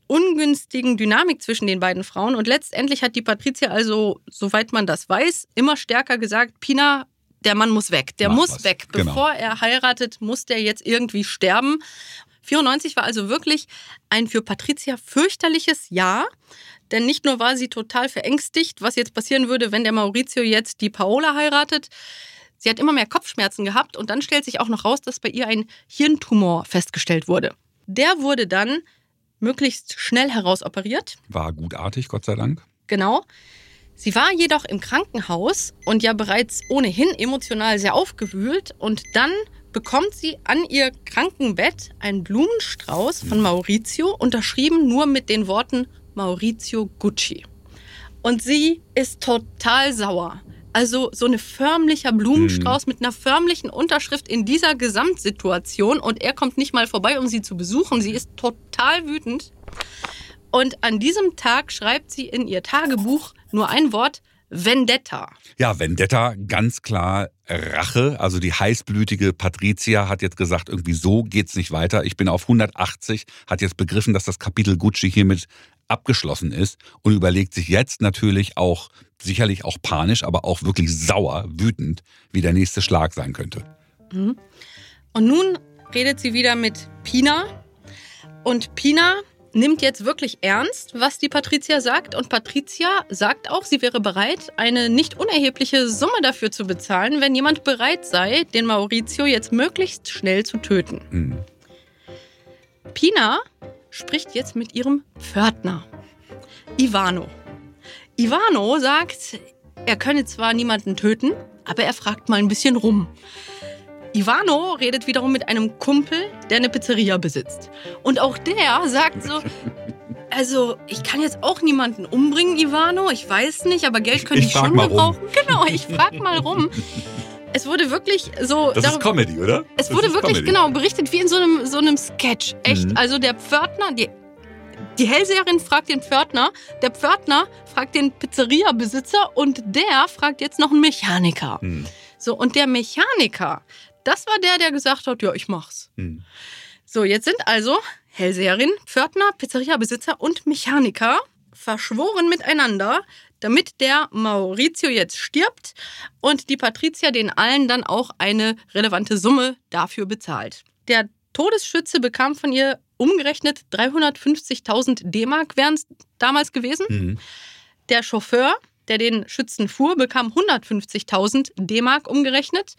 ungünstigen Dynamik zwischen den beiden Frauen und letztendlich hat die Patricia also, soweit man das weiß, immer stärker gesagt, Pina, der Mann muss weg, der Mach muss was. weg. Genau. Bevor er heiratet, muss der jetzt irgendwie sterben. 94 war also wirklich ein für Patricia fürchterliches Jahr. Denn nicht nur war sie total verängstigt, was jetzt passieren würde, wenn der Maurizio jetzt die Paola heiratet. Sie hat immer mehr Kopfschmerzen gehabt und dann stellt sich auch noch raus, dass bei ihr ein Hirntumor festgestellt wurde. Der wurde dann möglichst schnell herausoperiert. War gutartig, Gott sei Dank. Genau. Sie war jedoch im Krankenhaus und ja bereits ohnehin emotional sehr aufgewühlt und dann bekommt sie an ihr Krankenbett einen Blumenstrauß von Maurizio, unterschrieben nur mit den Worten Maurizio Gucci. Und sie ist total sauer. Also so ein förmlicher Blumenstrauß mit einer förmlichen Unterschrift in dieser Gesamtsituation und er kommt nicht mal vorbei, um sie zu besuchen. Sie ist total wütend. Und an diesem Tag schreibt sie in ihr Tagebuch nur ein Wort, Vendetta. Ja, Vendetta, ganz klar Rache. Also die heißblütige Patricia hat jetzt gesagt, irgendwie so geht's nicht weiter. Ich bin auf 180, hat jetzt begriffen, dass das Kapitel Gucci hiermit abgeschlossen ist und überlegt sich jetzt natürlich auch, sicherlich auch panisch, aber auch wirklich sauer, wütend, wie der nächste Schlag sein könnte. Und nun redet sie wieder mit Pina. Und Pina nimmt jetzt wirklich ernst, was die Patricia sagt. Und Patricia sagt auch, sie wäre bereit, eine nicht unerhebliche Summe dafür zu bezahlen, wenn jemand bereit sei, den Maurizio jetzt möglichst schnell zu töten. Hm. Pina spricht jetzt mit ihrem Pförtner, Ivano. Ivano sagt, er könne zwar niemanden töten, aber er fragt mal ein bisschen rum. Ivano redet wiederum mit einem Kumpel, der eine Pizzeria besitzt. Und auch der sagt so, also ich kann jetzt auch niemanden umbringen, Ivano, ich weiß nicht, aber Geld könnte ich, ich schon gebrauchen. Genau, ich frag mal rum. Es wurde wirklich so. Das ist Comedy, oder? Es wurde wirklich, Comedy. genau, berichtet wie in so einem, so einem Sketch. Echt. Mhm. Also der Pförtner, die, die Hellseherin fragt den Pförtner, der Pförtner fragt den Pizzeria-Besitzer und der fragt jetzt noch einen Mechaniker. Mhm. So, und der Mechaniker, das war der, der gesagt hat, ja, ich mach's. Mhm. So, jetzt sind also Hellseherin, Pförtner, Pizzeria-Besitzer und Mechaniker verschworen miteinander, damit der Maurizio jetzt stirbt und die Patricia den allen dann auch eine relevante Summe dafür bezahlt. Der Todesschütze bekam von ihr umgerechnet 350.000 D-Mark wären es damals gewesen. Mhm. Der Chauffeur, der den Schützen fuhr, bekam 150.000 D-Mark umgerechnet.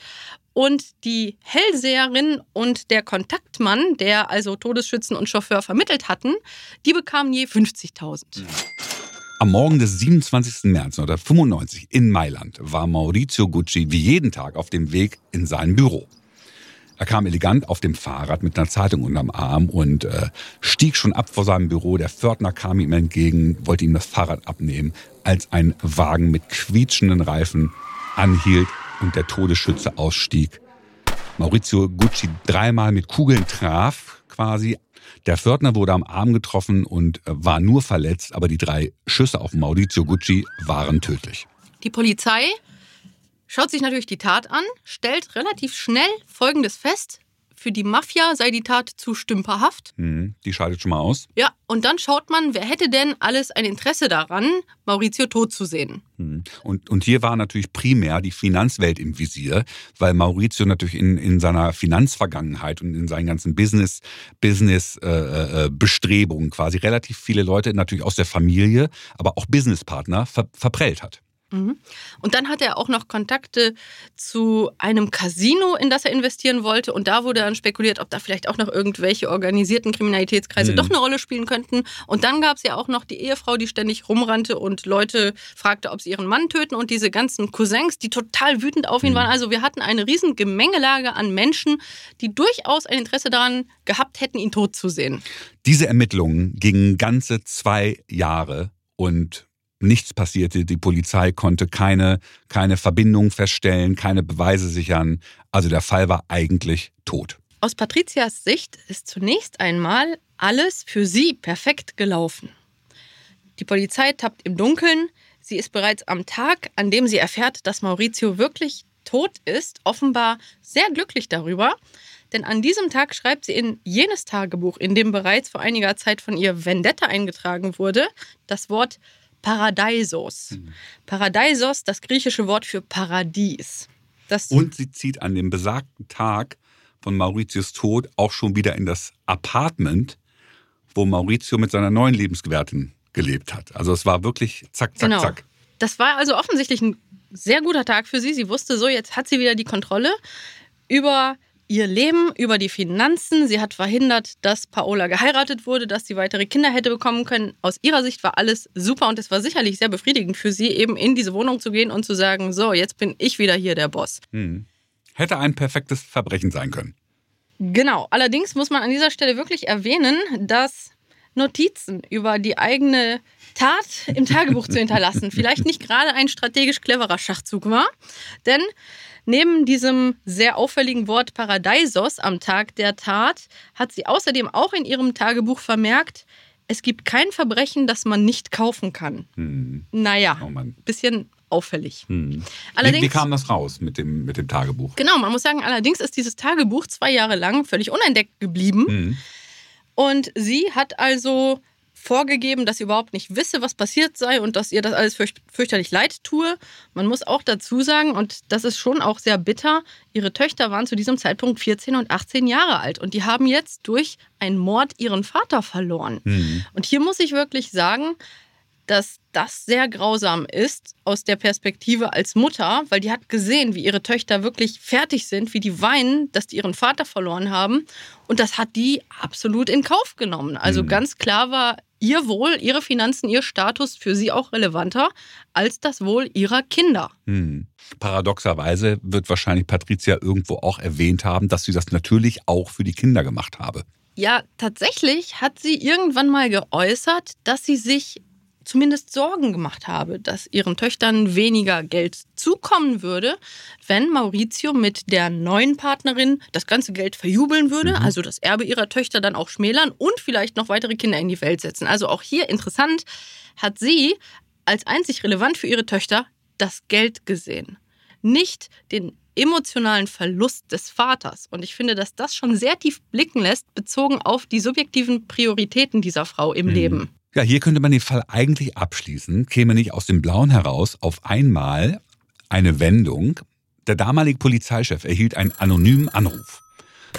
Und die Hellseherin und der Kontaktmann, der also Todesschützen und Chauffeur vermittelt hatten, die bekamen je 50.000. Am Morgen des 27. März 1995 in Mailand war Maurizio Gucci wie jeden Tag auf dem Weg in sein Büro. Er kam elegant auf dem Fahrrad mit einer Zeitung unterm Arm und äh, stieg schon ab vor seinem Büro. Der Pförtner kam ihm entgegen, wollte ihm das Fahrrad abnehmen, als ein Wagen mit quietschenden Reifen anhielt und der Todesschütze ausstieg. Maurizio Gucci dreimal mit Kugeln traf, quasi. Der Pförtner wurde am Arm getroffen und äh, war nur verletzt, aber die drei Schüsse auf Maurizio Gucci waren tödlich. Die Polizei schaut sich natürlich die Tat an, stellt relativ schnell Folgendes fest. Für die Mafia sei die Tat zu stümperhaft. Mhm, die scheidet schon mal aus. Ja, und dann schaut man, wer hätte denn alles ein Interesse daran, Maurizio tot zu sehen. Mhm. Und, und hier war natürlich primär die Finanzwelt im Visier, weil Maurizio natürlich in, in seiner Finanzvergangenheit und in seinen ganzen Business, Business äh, äh, Bestrebungen quasi relativ viele Leute natürlich aus der Familie, aber auch Businesspartner ver, verprellt hat. Mhm. Und dann hat er auch noch Kontakte zu einem Casino, in das er investieren wollte. Und da wurde dann spekuliert, ob da vielleicht auch noch irgendwelche organisierten Kriminalitätskreise mhm. doch eine Rolle spielen könnten. Und dann gab es ja auch noch die Ehefrau, die ständig rumrannte und Leute fragte, ob sie ihren Mann töten. Und diese ganzen Cousins, die total wütend auf ihn mhm. waren. Also wir hatten eine riesen Gemengelage an Menschen, die durchaus ein Interesse daran gehabt hätten, ihn tot zu sehen. Diese Ermittlungen gingen ganze zwei Jahre und nichts passierte. Die Polizei konnte keine, keine Verbindung feststellen, keine Beweise sichern. Also der Fall war eigentlich tot. Aus Patrizias Sicht ist zunächst einmal alles für sie perfekt gelaufen. Die Polizei tappt im Dunkeln. Sie ist bereits am Tag, an dem sie erfährt, dass Maurizio wirklich tot ist, offenbar sehr glücklich darüber. Denn an diesem Tag schreibt sie in jenes Tagebuch, in dem bereits vor einiger Zeit von ihr Vendetta eingetragen wurde, das Wort Paradeisos. Mhm. Paradeisos, das griechische Wort für Paradies. Das Und sie zieht an dem besagten Tag von Mauritius Tod auch schon wieder in das Apartment, wo Maurizio mit seiner neuen Lebensgewärtin gelebt hat. Also es war wirklich zack, zack, genau. zack. Das war also offensichtlich ein sehr guter Tag für sie. Sie wusste so, jetzt hat sie wieder die Kontrolle über ihr Leben, über die Finanzen. Sie hat verhindert, dass Paola geheiratet wurde, dass sie weitere Kinder hätte bekommen können. Aus ihrer Sicht war alles super und es war sicherlich sehr befriedigend für sie, eben in diese Wohnung zu gehen und zu sagen, so, jetzt bin ich wieder hier der Boss. Hm. Hätte ein perfektes Verbrechen sein können. Genau. Allerdings muss man an dieser Stelle wirklich erwähnen, dass Notizen über die eigene Tat im Tagebuch zu hinterlassen vielleicht nicht gerade ein strategisch cleverer Schachzug war. Denn Neben diesem sehr auffälligen Wort Paradeisos am Tag der Tat hat sie außerdem auch in ihrem Tagebuch vermerkt, es gibt kein Verbrechen, das man nicht kaufen kann. Hm. Naja, oh bisschen auffällig. Hm. Allerdings, wie, wie, kam das raus mit dem, mit dem Tagebuch? Genau, man muss sagen, allerdings ist dieses Tagebuch zwei Jahre lang völlig unentdeckt geblieben. Hm. Und sie hat also vorgegeben, dass sie überhaupt nicht wisse, was passiert sei und dass ihr das alles fürcht fürchterlich leid tue. Man muss auch dazu sagen, und das ist schon auch sehr bitter, ihre Töchter waren zu diesem Zeitpunkt 14 und 18 Jahre alt und die haben jetzt durch einen Mord ihren Vater verloren. Mhm. Und hier muss ich wirklich sagen, dass das sehr grausam ist aus der Perspektive als Mutter, weil die hat gesehen, wie ihre Töchter wirklich fertig sind, wie die weinen, dass die ihren Vater verloren haben. Und das hat die absolut in Kauf genommen. Also mhm. ganz klar war ihr Wohl, ihre Finanzen, ihr Status für sie auch relevanter als das Wohl ihrer Kinder. Mhm. Paradoxerweise wird wahrscheinlich Patricia irgendwo auch erwähnt haben, dass sie das natürlich auch für die Kinder gemacht habe. Ja, tatsächlich hat sie irgendwann mal geäußert, dass sie sich zumindest Sorgen gemacht habe, dass ihren Töchtern weniger Geld zukommen würde, wenn Maurizio mit der neuen Partnerin das ganze Geld verjubeln würde, mhm. also das Erbe ihrer Töchter dann auch schmälern und vielleicht noch weitere Kinder in die Welt setzen. Also auch hier interessant, hat sie als einzig relevant für ihre Töchter das Geld gesehen, nicht den emotionalen Verlust des Vaters. Und ich finde, dass das schon sehr tief blicken lässt, bezogen auf die subjektiven Prioritäten dieser Frau im mhm. Leben. Ja, hier könnte man den Fall eigentlich abschließen, käme nicht aus dem Blauen heraus auf einmal eine Wendung. Der damalige Polizeichef erhielt einen anonymen Anruf.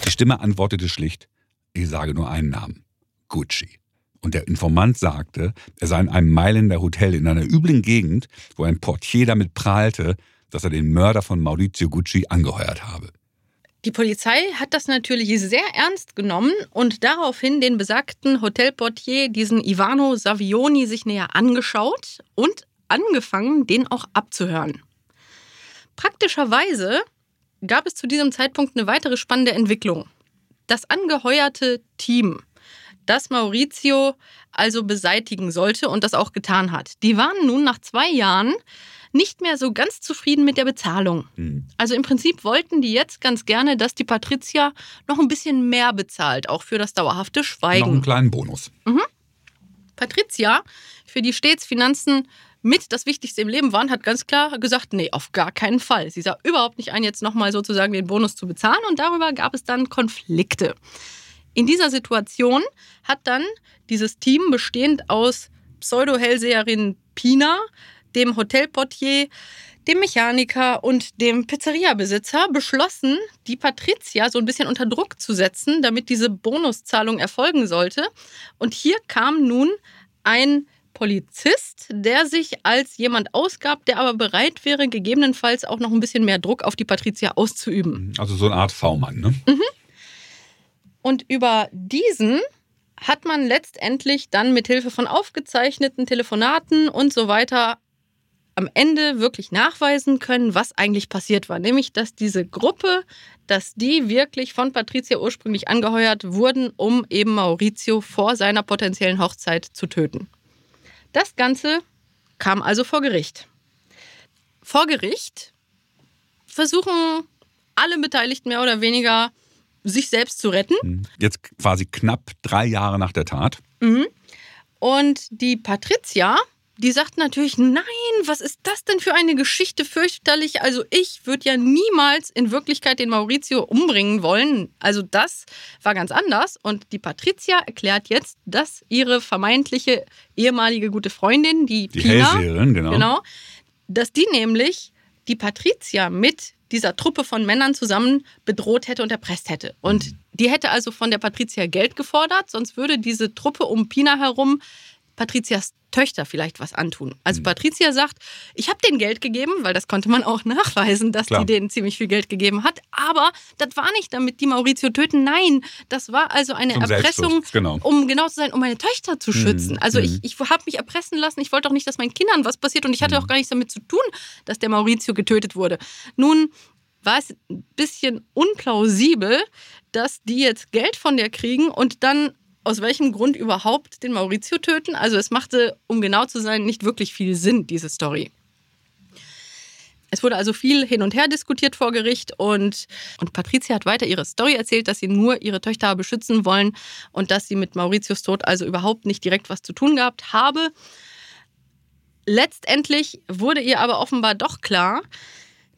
Die Stimme antwortete schlicht, ich sage nur einen Namen, Gucci. Und der Informant sagte, er sei in einem Mailänder Hotel in einer üblen Gegend, wo ein Portier damit prahlte, dass er den Mörder von Maurizio Gucci angeheuert habe. Die Polizei hat das natürlich sehr ernst genommen und daraufhin den besagten Hotelportier, diesen Ivano Savioni, sich näher angeschaut und angefangen, den auch abzuhören. Praktischerweise gab es zu diesem Zeitpunkt eine weitere spannende Entwicklung. Das angeheuerte Team, das Maurizio also beseitigen sollte und das auch getan hat, die waren nun nach zwei Jahren nicht mehr so ganz zufrieden mit der Bezahlung. Mhm. Also im Prinzip wollten die jetzt ganz gerne, dass die Patricia noch ein bisschen mehr bezahlt, auch für das dauerhafte Schweigen. Noch einen kleinen Bonus. Mhm. Patricia, für die stets Finanzen mit das Wichtigste im Leben waren, hat ganz klar gesagt, nee, auf gar keinen Fall. Sie sah überhaupt nicht ein, jetzt nochmal sozusagen den Bonus zu bezahlen und darüber gab es dann Konflikte. In dieser Situation hat dann dieses Team bestehend aus Pseudo-Hellseherin Pina dem Hotelportier, dem Mechaniker und dem Pizzeriabesitzer beschlossen, die Patricia so ein bisschen unter Druck zu setzen, damit diese Bonuszahlung erfolgen sollte. Und hier kam nun ein Polizist, der sich als jemand ausgab, der aber bereit wäre, gegebenenfalls auch noch ein bisschen mehr Druck auf die Patricia auszuüben. Also so eine Art V-Mann, ne? Mhm. Und über diesen hat man letztendlich dann mit Hilfe von aufgezeichneten Telefonaten und so weiter am Ende wirklich nachweisen können, was eigentlich passiert war. Nämlich, dass diese Gruppe, dass die wirklich von Patricia ursprünglich angeheuert wurden, um eben Maurizio vor seiner potenziellen Hochzeit zu töten. Das Ganze kam also vor Gericht. Vor Gericht versuchen alle Beteiligten mehr oder weniger sich selbst zu retten. Mhm. Jetzt quasi knapp drei Jahre nach der Tat. Mhm. Und die Patricia die sagt natürlich, nein, was ist das denn für eine Geschichte, fürchterlich. Also ich würde ja niemals in Wirklichkeit den Maurizio umbringen wollen. Also das war ganz anders. Und die Patricia erklärt jetzt, dass ihre vermeintliche ehemalige gute Freundin, die, die Pina, genau. genau, dass die nämlich die Patricia mit dieser Truppe von Männern zusammen bedroht hätte und erpresst hätte. Und die hätte also von der Patricia Geld gefordert, sonst würde diese Truppe um Pina herum Patrizias Töchter vielleicht was antun. Also mhm. Patricia sagt, ich habe denen Geld gegeben, weil das konnte man auch nachweisen, dass Klar. die denen ziemlich viel Geld gegeben hat. Aber das war nicht, damit die Maurizio töten. Nein, das war also eine Zum Erpressung, genau. um genau zu sein, um meine Töchter zu mhm. schützen. Mhm. Also ich, ich habe mich erpressen lassen. Ich wollte auch nicht, dass meinen Kindern was passiert. Und ich hatte mhm. auch gar nichts damit zu tun, dass der Maurizio getötet wurde. Nun war es ein bisschen unplausibel, dass die jetzt Geld von der kriegen und dann aus welchem Grund überhaupt den Maurizio töten. Also es machte, um genau zu sein, nicht wirklich viel Sinn, diese Story. Es wurde also viel hin und her diskutiert vor Gericht und, und Patricia hat weiter ihre Story erzählt, dass sie nur ihre Töchter beschützen wollen und dass sie mit Mauritius Tod also überhaupt nicht direkt was zu tun gehabt habe. Letztendlich wurde ihr aber offenbar doch klar,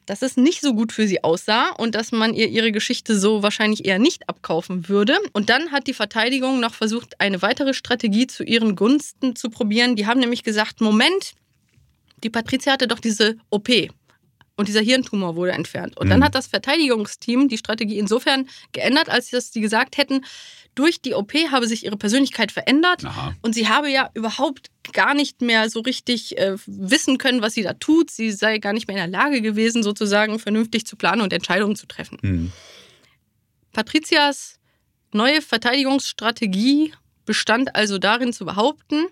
dass es nicht so gut für sie aussah und dass man ihr ihre Geschichte so wahrscheinlich eher nicht abkaufen würde. Und dann hat die Verteidigung noch versucht, eine weitere Strategie zu ihren Gunsten zu probieren. Die haben nämlich gesagt, Moment, die Patricia hatte doch diese OP und dieser Hirntumor wurde entfernt. Und dann mhm. hat das Verteidigungsteam die Strategie insofern geändert, als sie gesagt hätten, durch die OP habe sich ihre Persönlichkeit verändert Aha. und sie habe ja überhaupt gar nicht mehr so richtig äh, wissen können, was sie da tut. Sie sei gar nicht mehr in der Lage gewesen, sozusagen vernünftig zu planen und Entscheidungen zu treffen. Mhm. Patrizias neue Verteidigungsstrategie bestand also darin zu behaupten,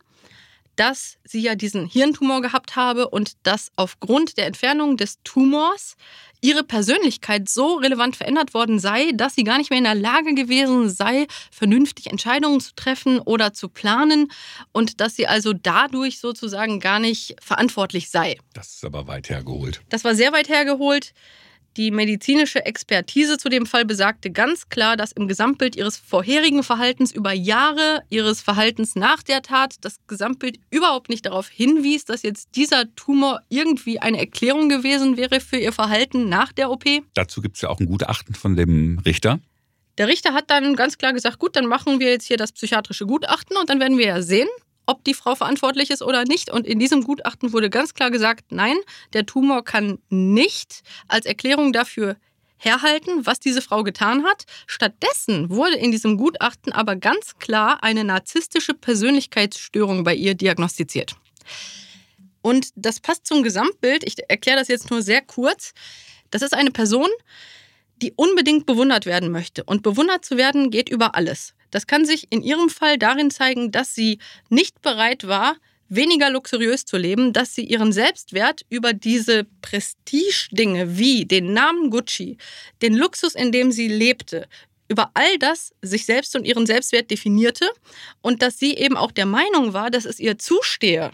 dass sie ja diesen Hirntumor gehabt habe und dass aufgrund der Entfernung des Tumors ihre Persönlichkeit so relevant verändert worden sei, dass sie gar nicht mehr in der Lage gewesen sei, vernünftig Entscheidungen zu treffen oder zu planen und dass sie also dadurch sozusagen gar nicht verantwortlich sei. Das ist aber weit hergeholt. Das war sehr weit hergeholt. Die medizinische Expertise zu dem Fall besagte ganz klar, dass im Gesamtbild ihres vorherigen Verhaltens über Jahre ihres Verhaltens nach der Tat das Gesamtbild überhaupt nicht darauf hinwies, dass jetzt dieser Tumor irgendwie eine Erklärung gewesen wäre für ihr Verhalten nach der OP. Dazu gibt es ja auch ein Gutachten von dem Richter. Der Richter hat dann ganz klar gesagt, gut, dann machen wir jetzt hier das psychiatrische Gutachten und dann werden wir ja sehen, ob die Frau verantwortlich ist oder nicht. Und in diesem Gutachten wurde ganz klar gesagt, nein, der Tumor kann nicht als Erklärung dafür herhalten, was diese Frau getan hat. Stattdessen wurde in diesem Gutachten aber ganz klar eine narzisstische Persönlichkeitsstörung bei ihr diagnostiziert. Und das passt zum Gesamtbild. Ich erkläre das jetzt nur sehr kurz. Das ist eine Person, die unbedingt bewundert werden möchte. Und bewundert zu werden geht über alles. Das kann sich in ihrem Fall darin zeigen, dass sie nicht bereit war, weniger luxuriös zu leben, dass sie ihren Selbstwert über diese Prestige-Dinge wie den Namen Gucci, den Luxus, in dem sie lebte, über all das sich selbst und ihren Selbstwert definierte und dass sie eben auch der Meinung war, dass es ihr zustehe,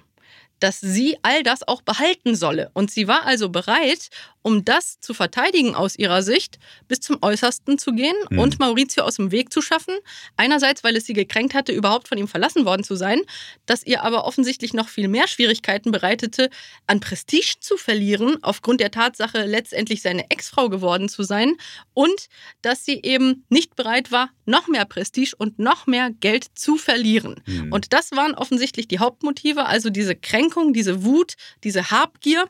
dass sie all das auch behalten solle. Und sie war also bereit, um das zu verteidigen aus ihrer Sicht, bis zum Äußersten zu gehen mhm. und Maurizio aus dem Weg zu schaffen. Einerseits, weil es sie gekränkt hatte, überhaupt von ihm verlassen worden zu sein, das ihr aber offensichtlich noch viel mehr Schwierigkeiten bereitete, an Prestige zu verlieren, aufgrund der Tatsache, letztendlich seine Ex-Frau geworden zu sein und dass sie eben nicht bereit war, noch mehr Prestige und noch mehr Geld zu verlieren. Mhm. Und das waren offensichtlich die Hauptmotive, also diese Kränkung, diese Wut, diese Habgier.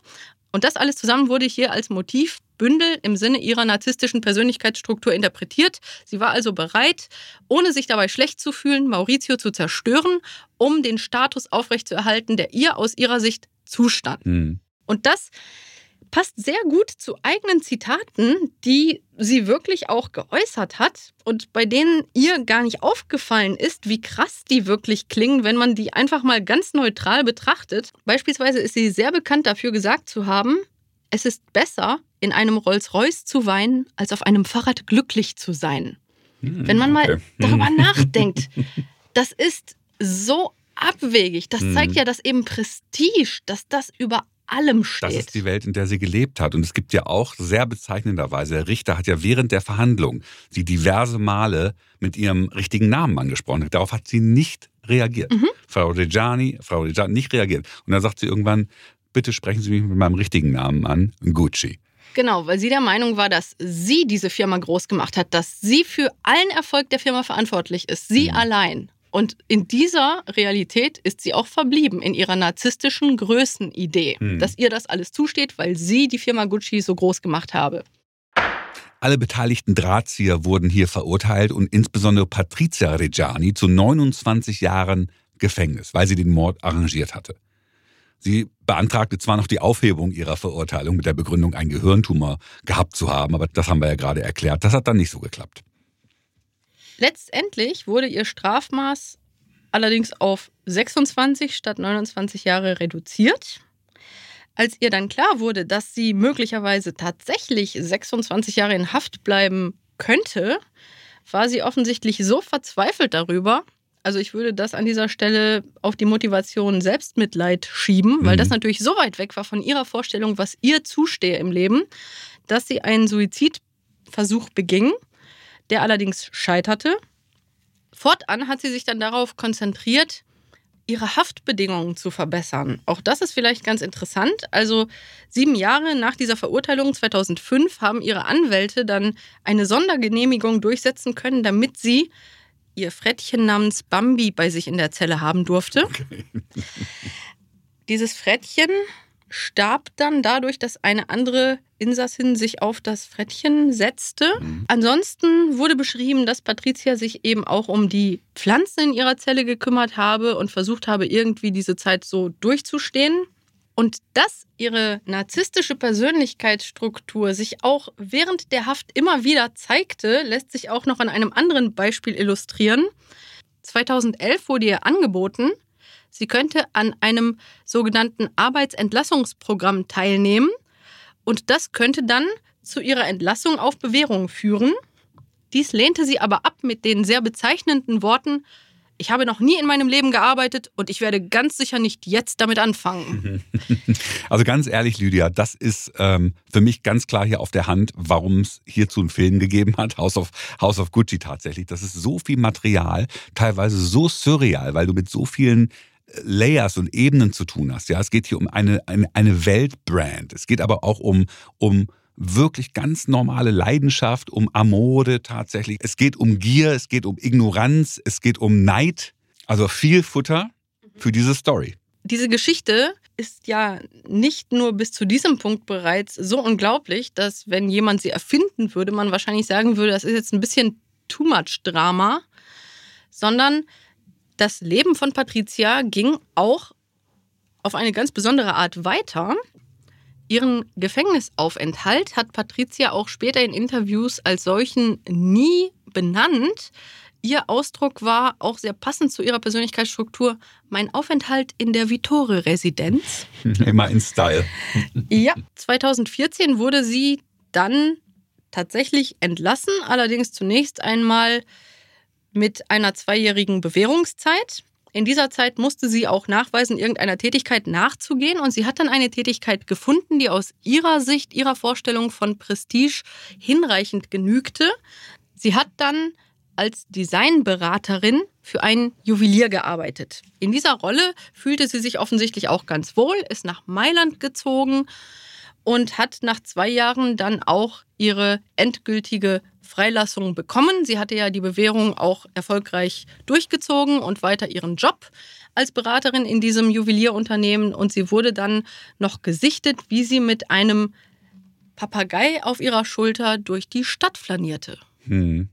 Und das alles zusammen wurde hier als Motivbündel im Sinne ihrer narzisstischen Persönlichkeitsstruktur interpretiert. Sie war also bereit, ohne sich dabei schlecht zu fühlen, Maurizio zu zerstören, um den Status aufrechtzuerhalten, der ihr aus ihrer Sicht zustand. Mhm. Und das passt sehr gut zu eigenen Zitaten, die sie wirklich auch geäußert hat und bei denen ihr gar nicht aufgefallen ist, wie krass die wirklich klingen, wenn man die einfach mal ganz neutral betrachtet. Beispielsweise ist sie sehr bekannt dafür gesagt zu haben, es ist besser, in einem Rolls-Royce zu weinen, als auf einem Fahrrad glücklich zu sein. Hm, wenn man mal okay. darüber nachdenkt, das ist so abwegig. Das hm. zeigt ja, dass eben Prestige, dass das über allem steht. Das ist die Welt, in der sie gelebt hat. Und es gibt ja auch sehr bezeichnenderweise, der Richter hat ja während der Verhandlung sie diverse Male mit ihrem richtigen Namen angesprochen. Darauf hat sie nicht reagiert. Mhm. Frau Reggiani, Frau Reggiani nicht reagiert. Und dann sagt sie irgendwann, bitte sprechen Sie mich mit meinem richtigen Namen an, Gucci. Genau, weil sie der Meinung war, dass sie diese Firma groß gemacht hat, dass sie für allen Erfolg der Firma verantwortlich ist. Sie mhm. allein. Und in dieser Realität ist sie auch verblieben, in ihrer narzisstischen Größenidee, hm. dass ihr das alles zusteht, weil sie die Firma Gucci so groß gemacht habe. Alle beteiligten Drahtzieher wurden hier verurteilt und insbesondere Patrizia Reggiani zu 29 Jahren Gefängnis, weil sie den Mord arrangiert hatte. Sie beantragte zwar noch die Aufhebung ihrer Verurteilung mit der Begründung, einen Gehirntumor gehabt zu haben, aber das haben wir ja gerade erklärt. Das hat dann nicht so geklappt. Letztendlich wurde ihr Strafmaß allerdings auf 26 statt 29 Jahre reduziert. Als ihr dann klar wurde, dass sie möglicherweise tatsächlich 26 Jahre in Haft bleiben könnte, war sie offensichtlich so verzweifelt darüber. Also ich würde das an dieser Stelle auf die Motivation Selbstmitleid schieben, weil mhm. das natürlich so weit weg war von ihrer Vorstellung, was ihr zustehe im Leben, dass sie einen Suizidversuch beging der allerdings scheiterte. Fortan hat sie sich dann darauf konzentriert, ihre Haftbedingungen zu verbessern. Auch das ist vielleicht ganz interessant. Also sieben Jahre nach dieser Verurteilung 2005 haben ihre Anwälte dann eine Sondergenehmigung durchsetzen können, damit sie ihr Frettchen namens Bambi bei sich in der Zelle haben durfte. Okay. Dieses Frettchen starb dann dadurch, dass eine andere Insassin sich auf das Frettchen setzte. Mhm. Ansonsten wurde beschrieben, dass Patricia sich eben auch um die Pflanzen in ihrer Zelle gekümmert habe und versucht habe, irgendwie diese Zeit so durchzustehen. Und dass ihre narzisstische Persönlichkeitsstruktur sich auch während der Haft immer wieder zeigte, lässt sich auch noch an einem anderen Beispiel illustrieren. 2011 wurde ihr angeboten, sie könnte an einem sogenannten Arbeitsentlassungsprogramm teilnehmen und das könnte dann zu ihrer Entlassung auf Bewährung führen. Dies lehnte sie aber ab mit den sehr bezeichnenden Worten, ich habe noch nie in meinem Leben gearbeitet und ich werde ganz sicher nicht jetzt damit anfangen. Also ganz ehrlich, Lydia, das ist ähm, für mich ganz klar hier auf der Hand, warum es hierzu einen Film gegeben hat, House of, House of Gucci tatsächlich. Das ist so viel Material, teilweise so surreal, weil du mit so vielen Layers und Ebenen zu tun hast. Ja, es geht hier um eine, eine, eine Weltbrand. Es geht aber auch um, um wirklich ganz normale Leidenschaft, um Amore tatsächlich. Es geht um Gier, es geht um Ignoranz, es geht um Neid. Also viel Futter für diese Story. Diese Geschichte ist ja nicht nur bis zu diesem Punkt bereits so unglaublich, dass wenn jemand sie erfinden würde, man wahrscheinlich sagen würde, das ist jetzt ein bisschen too much Drama, sondern das Leben von Patricia ging auch auf eine ganz besondere Art weiter. Ihren Gefängnisaufenthalt hat Patricia auch später in Interviews als solchen nie benannt. Ihr Ausdruck war auch sehr passend zu ihrer Persönlichkeitsstruktur. Mein Aufenthalt in der Vittore-Residenz. Immer in Style. Ja, 2014 wurde sie dann tatsächlich entlassen, allerdings zunächst einmal mit einer zweijährigen Bewährungszeit. In dieser Zeit musste sie auch nachweisen, irgendeiner Tätigkeit nachzugehen. Und sie hat dann eine Tätigkeit gefunden, die aus ihrer Sicht, ihrer Vorstellung von Prestige hinreichend genügte. Sie hat dann als Designberaterin für einen Juwelier gearbeitet. In dieser Rolle fühlte sie sich offensichtlich auch ganz wohl, ist nach Mailand gezogen und hat nach zwei Jahren dann auch ihre endgültige Freilassung bekommen. Sie hatte ja die Bewährung auch erfolgreich durchgezogen und weiter ihren Job als Beraterin in diesem Juwelierunternehmen und sie wurde dann noch gesichtet, wie sie mit einem Papagei auf ihrer Schulter durch die Stadt flanierte. Hm.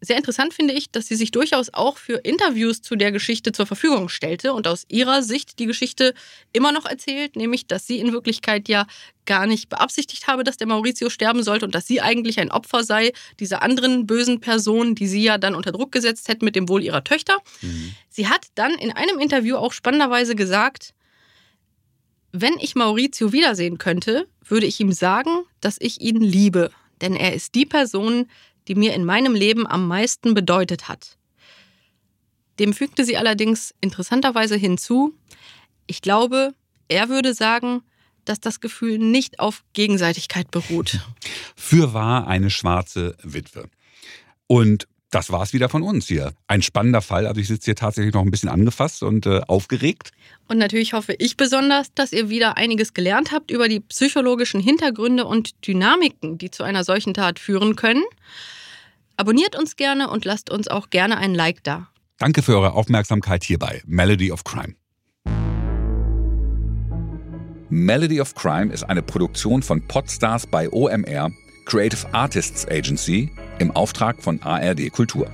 Sehr interessant finde ich, dass sie sich durchaus auch für Interviews zu der Geschichte zur Verfügung stellte und aus ihrer Sicht die Geschichte immer noch erzählt, nämlich dass sie in Wirklichkeit ja gar nicht beabsichtigt habe, dass der Maurizio sterben sollte und dass sie eigentlich ein Opfer sei dieser anderen bösen Person, die sie ja dann unter Druck gesetzt hätte mit dem Wohl ihrer Töchter. Mhm. Sie hat dann in einem Interview auch spannenderweise gesagt, wenn ich Maurizio wiedersehen könnte, würde ich ihm sagen, dass ich ihn liebe, denn er ist die Person, die mir in meinem Leben am meisten bedeutet hat. Dem fügte sie allerdings interessanterweise hinzu, ich glaube, er würde sagen, dass das Gefühl nicht auf Gegenseitigkeit beruht. Für war eine schwarze Witwe. Und das war es wieder von uns hier. Ein spannender Fall. Also ich sitze hier tatsächlich noch ein bisschen angefasst und äh, aufgeregt. Und natürlich hoffe ich besonders, dass ihr wieder einiges gelernt habt über die psychologischen Hintergründe und Dynamiken, die zu einer solchen Tat führen können. Abonniert uns gerne und lasst uns auch gerne ein Like da. Danke für eure Aufmerksamkeit hierbei. Melody of Crime. Melody of Crime ist eine Produktion von Podstars bei OMR, Creative Artists Agency, im Auftrag von ARD Kultur.